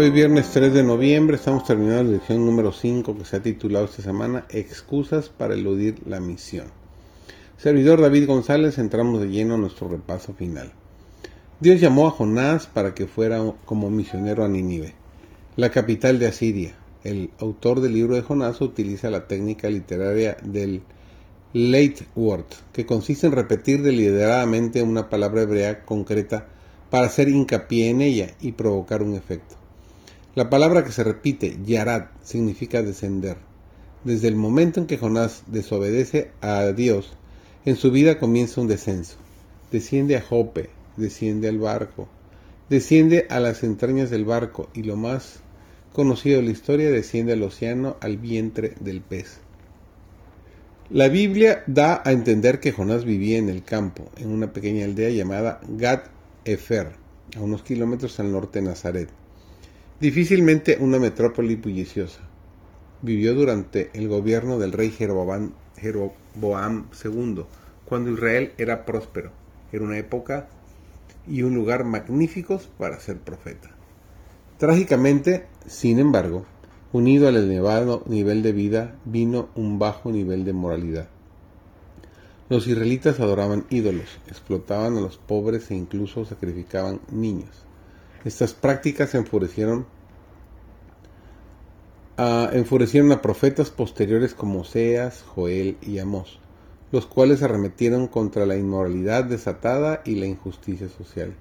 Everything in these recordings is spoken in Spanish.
Hoy viernes 3 de noviembre estamos terminando la lección número 5 que se ha titulado esta semana Excusas para eludir la misión. Servidor David González, entramos de lleno a nuestro repaso final. Dios llamó a Jonás para que fuera como misionero a Nínive, la capital de Asiria. El autor del libro de Jonás utiliza la técnica literaria del late word, que consiste en repetir deliberadamente una palabra hebrea concreta para hacer hincapié en ella y provocar un efecto. La palabra que se repite, Yarad, significa descender. Desde el momento en que Jonás desobedece a Dios, en su vida comienza un descenso. Desciende a Jope, desciende al barco, desciende a las entrañas del barco y lo más conocido de la historia, desciende al océano, al vientre del pez. La Biblia da a entender que Jonás vivía en el campo, en una pequeña aldea llamada Gad Efer, a unos kilómetros al norte de Nazaret difícilmente una metrópoli bulliciosa. Vivió durante el gobierno del rey Jeroboam, II, cuando Israel era próspero. Era una época y un lugar magníficos para ser profeta. Trágicamente, sin embargo, unido al elevado nivel de vida, vino un bajo nivel de moralidad. Los israelitas adoraban ídolos, explotaban a los pobres e incluso sacrificaban niños. Estas prácticas enfurecieron, a, enfurecieron a profetas posteriores como Oseas, Joel y Amós, los cuales arremetieron contra la inmoralidad desatada y la injusticia social.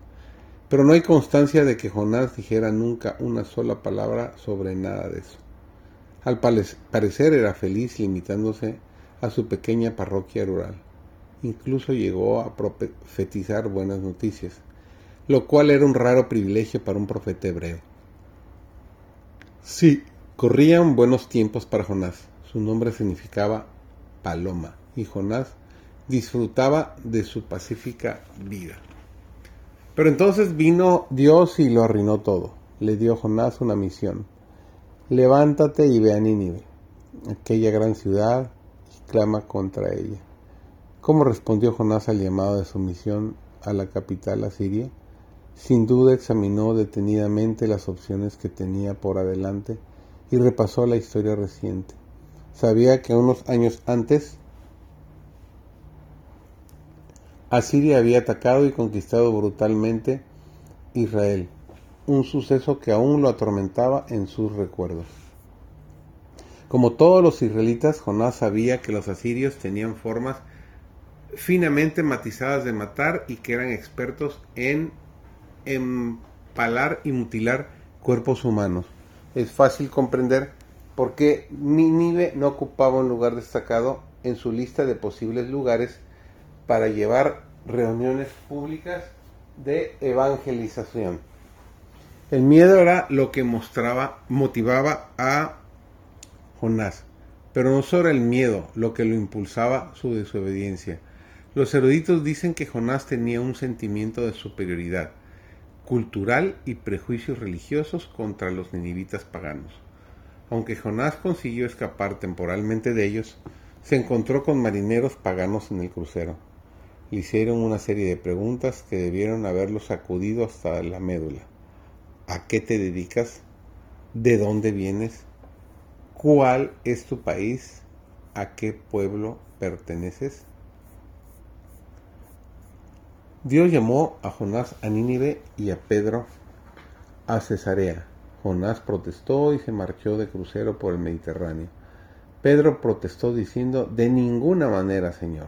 Pero no hay constancia de que Jonás dijera nunca una sola palabra sobre nada de eso. Al parecer era feliz limitándose a su pequeña parroquia rural. Incluso llegó a profetizar buenas noticias, lo cual era un raro privilegio para un profeta hebreo. Sí, corrían buenos tiempos para Jonás. Su nombre significaba paloma, y Jonás disfrutaba de su pacífica vida. Pero entonces vino Dios y lo arruinó todo. Le dio a Jonás una misión. Levántate y ve a Nínive, aquella gran ciudad, y clama contra ella. ¿Cómo respondió Jonás al llamado de su misión a la capital asiria? Sin duda examinó detenidamente las opciones que tenía por adelante y repasó la historia reciente. Sabía que unos años antes Asiria había atacado y conquistado brutalmente Israel, un suceso que aún lo atormentaba en sus recuerdos. Como todos los israelitas, Jonás sabía que los asirios tenían formas finamente matizadas de matar y que eran expertos en empalar y mutilar cuerpos humanos. Es fácil comprender por qué Nínive no ocupaba un lugar destacado en su lista de posibles lugares para llevar reuniones públicas de evangelización. El miedo era lo que mostraba, motivaba a Jonás, pero no solo el miedo lo que lo impulsaba su desobediencia. Los eruditos dicen que Jonás tenía un sentimiento de superioridad, cultural y prejuicios religiosos contra los ninivitas paganos. Aunque Jonás consiguió escapar temporalmente de ellos, se encontró con marineros paganos en el crucero. Le hicieron una serie de preguntas que debieron haberlo sacudido hasta la médula. ¿A qué te dedicas? ¿De dónde vienes? ¿Cuál es tu país? ¿A qué pueblo perteneces? Dios llamó a Jonás a Nínive y a Pedro a Cesarea. Jonás protestó y se marchó de crucero por el Mediterráneo. Pedro protestó diciendo, de ninguna manera, Señor.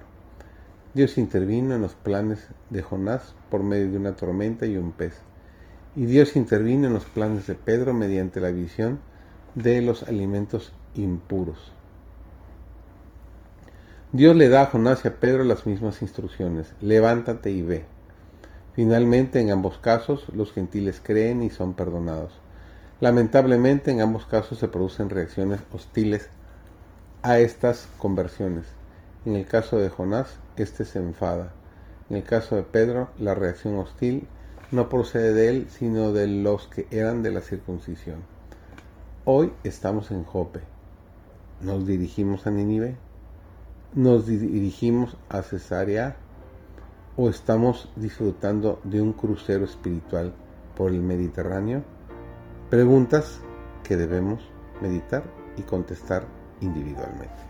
Dios intervino en los planes de Jonás por medio de una tormenta y un pez. Y Dios intervino en los planes de Pedro mediante la visión de los alimentos impuros. Dios le da a Jonás y a Pedro las mismas instrucciones, levántate y ve. Finalmente, en ambos casos, los gentiles creen y son perdonados. Lamentablemente, en ambos casos se producen reacciones hostiles a estas conversiones. En el caso de Jonás, éste se enfada. En el caso de Pedro, la reacción hostil no procede de él, sino de los que eran de la circuncisión. Hoy estamos en Jope. ¿Nos dirigimos a Nínive? nos dirigimos a Cesarea o estamos disfrutando de un crucero espiritual por el Mediterráneo? Preguntas que debemos meditar y contestar individualmente.